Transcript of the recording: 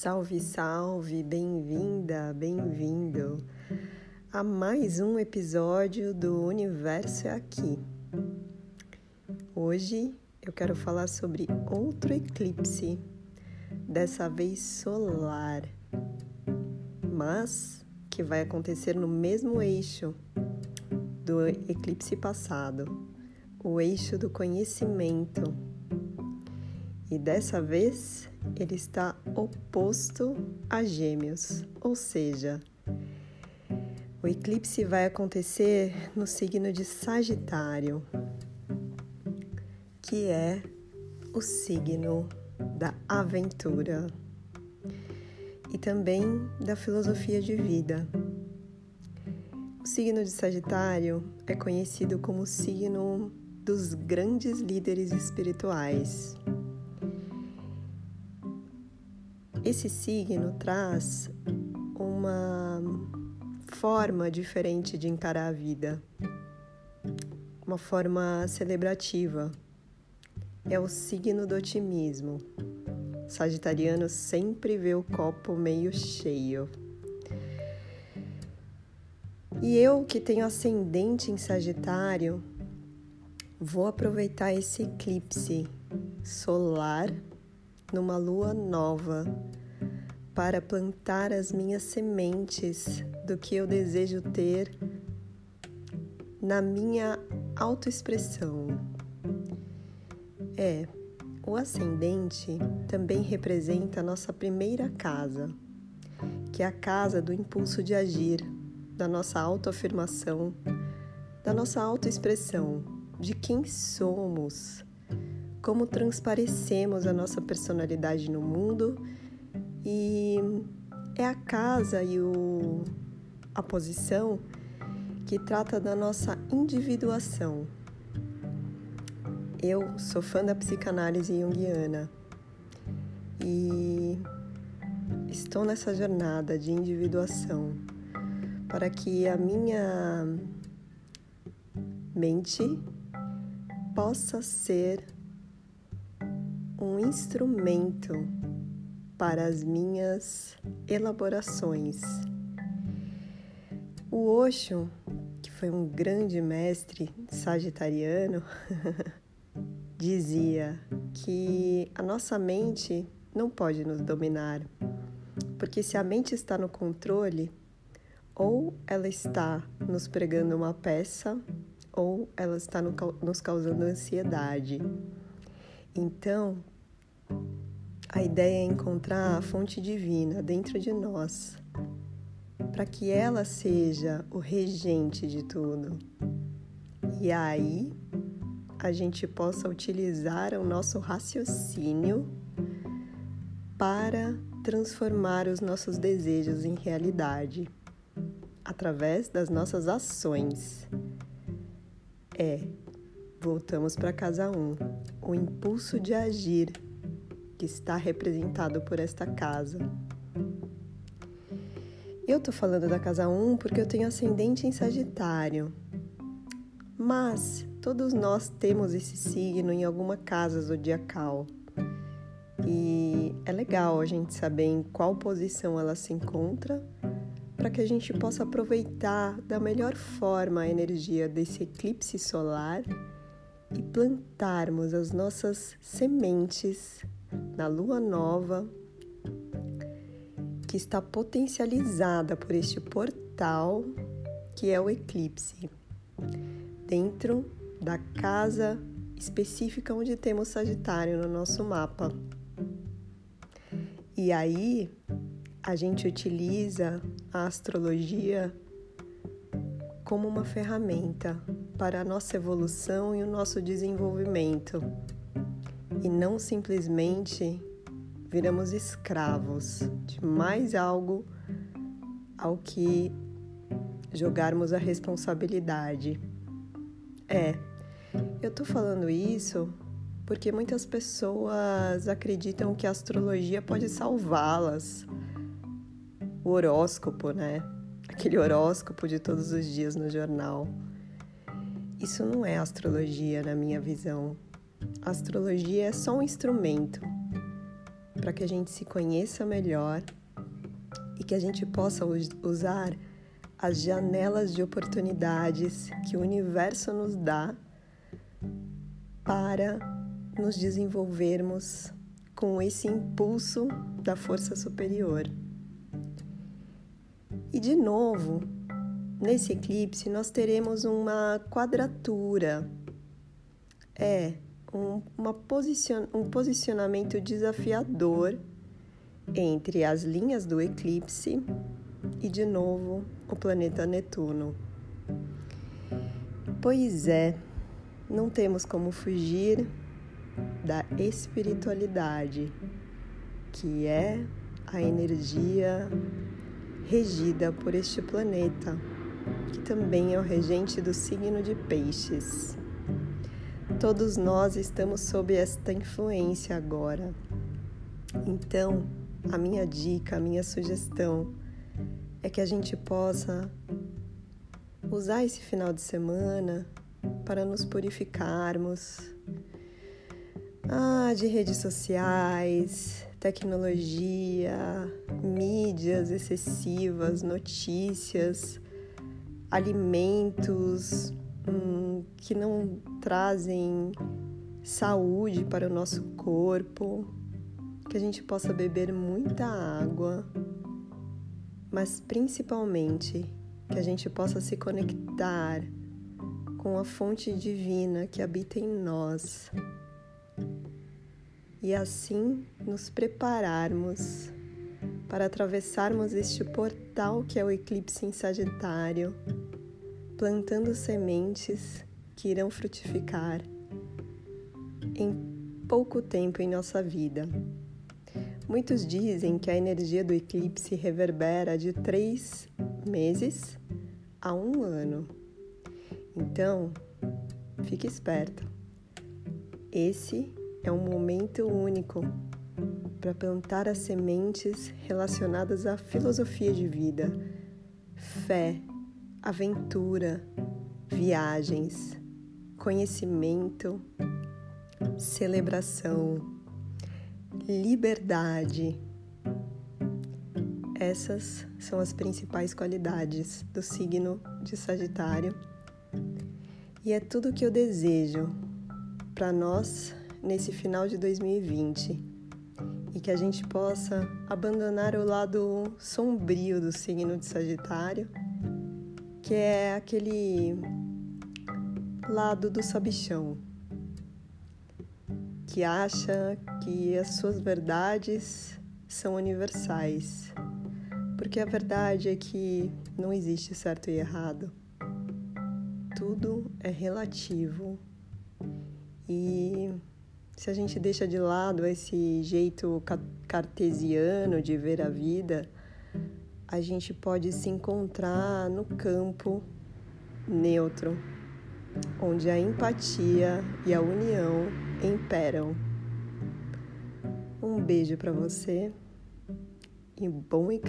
Salve, salve, bem-vinda, bem-vindo a mais um episódio do Universo é Aqui. Hoje eu quero falar sobre outro eclipse, dessa vez solar, mas que vai acontecer no mesmo eixo do eclipse passado, o eixo do conhecimento. E dessa vez ele está oposto a Gêmeos, ou seja, o eclipse vai acontecer no signo de Sagitário, que é o signo da aventura e também da filosofia de vida. O signo de Sagitário é conhecido como o signo dos grandes líderes espirituais. Esse signo traz uma forma diferente de encarar a vida, uma forma celebrativa. É o signo do otimismo. Sagitariano sempre vê o copo meio cheio. E eu, que tenho ascendente em Sagitário, vou aproveitar esse eclipse solar numa lua nova para plantar as minhas sementes do que eu desejo ter na minha autoexpressão. É, o ascendente também representa a nossa primeira casa, que é a casa do impulso de agir, da nossa autoafirmação, da nossa autoexpressão, de quem somos, como transparecemos a nossa personalidade no mundo e é a casa e o, a posição que trata da nossa individuação. Eu sou fã da psicanálise junguiana e estou nessa jornada de individuação para que a minha mente possa ser um instrumento para as minhas elaborações. O Osho, que foi um grande mestre sagitariano, dizia que a nossa mente não pode nos dominar, porque se a mente está no controle, ou ela está nos pregando uma peça, ou ela está nos causando ansiedade. Então, a ideia é encontrar a fonte divina dentro de nós, para que ela seja o regente de tudo. E aí a gente possa utilizar o nosso raciocínio para transformar os nossos desejos em realidade através das nossas ações. É, voltamos para casa 1, um, o impulso de agir que está representado por esta casa. Eu tô falando da casa 1 porque eu tenho ascendente em Sagitário. Mas todos nós temos esse signo em alguma casa zodiacal. E é legal a gente saber em qual posição ela se encontra para que a gente possa aproveitar da melhor forma a energia desse eclipse solar e plantarmos as nossas sementes na lua nova, que está potencializada por este portal que é o eclipse, dentro da casa específica onde temos Sagitário no nosso mapa. E aí a gente utiliza a astrologia como uma ferramenta para a nossa evolução e o nosso desenvolvimento e não simplesmente viramos escravos de mais algo ao que jogarmos a responsabilidade. É, eu tô falando isso porque muitas pessoas acreditam que a astrologia pode salvá-las. O horóscopo, né? Aquele horóscopo de todos os dias no jornal. Isso não é astrologia na minha visão. A astrologia é só um instrumento para que a gente se conheça melhor e que a gente possa usar as janelas de oportunidades que o universo nos dá para nos desenvolvermos com esse impulso da força superior. E de novo, nesse eclipse nós teremos uma quadratura. É um, uma posicion, um posicionamento desafiador entre as linhas do eclipse e de novo o planeta Netuno. Pois é, não temos como fugir da espiritualidade, que é a energia regida por este planeta, que também é o regente do signo de Peixes. Todos nós estamos sob esta influência agora. Então, a minha dica, a minha sugestão é que a gente possa usar esse final de semana para nos purificarmos ah, de redes sociais, tecnologia, mídias excessivas, notícias, alimentos que não trazem saúde para o nosso corpo, que a gente possa beber muita água, mas principalmente que a gente possa se conectar com a fonte divina que habita em nós e assim nos prepararmos para atravessarmos este portal que é o eclipse em Sagitário, plantando sementes que irão frutificar em pouco tempo em nossa vida. Muitos dizem que a energia do eclipse reverbera de três meses a um ano. Então, fique esperto. Esse é um momento único para plantar as sementes relacionadas à filosofia de vida, fé, aventura, viagens, conhecimento, celebração, liberdade. Essas são as principais qualidades do signo de Sagitário e é tudo o que eu desejo para nós nesse final de 2020 e que a gente possa abandonar o lado sombrio do signo de Sagitário, que é aquele lado do sabichão, que acha que as suas verdades são universais. Porque a verdade é que não existe certo e errado. Tudo é relativo. E se a gente deixa de lado esse jeito cartesiano de ver a vida, a gente pode se encontrar no campo neutro, onde a empatia e a união imperam. Um beijo para você e bom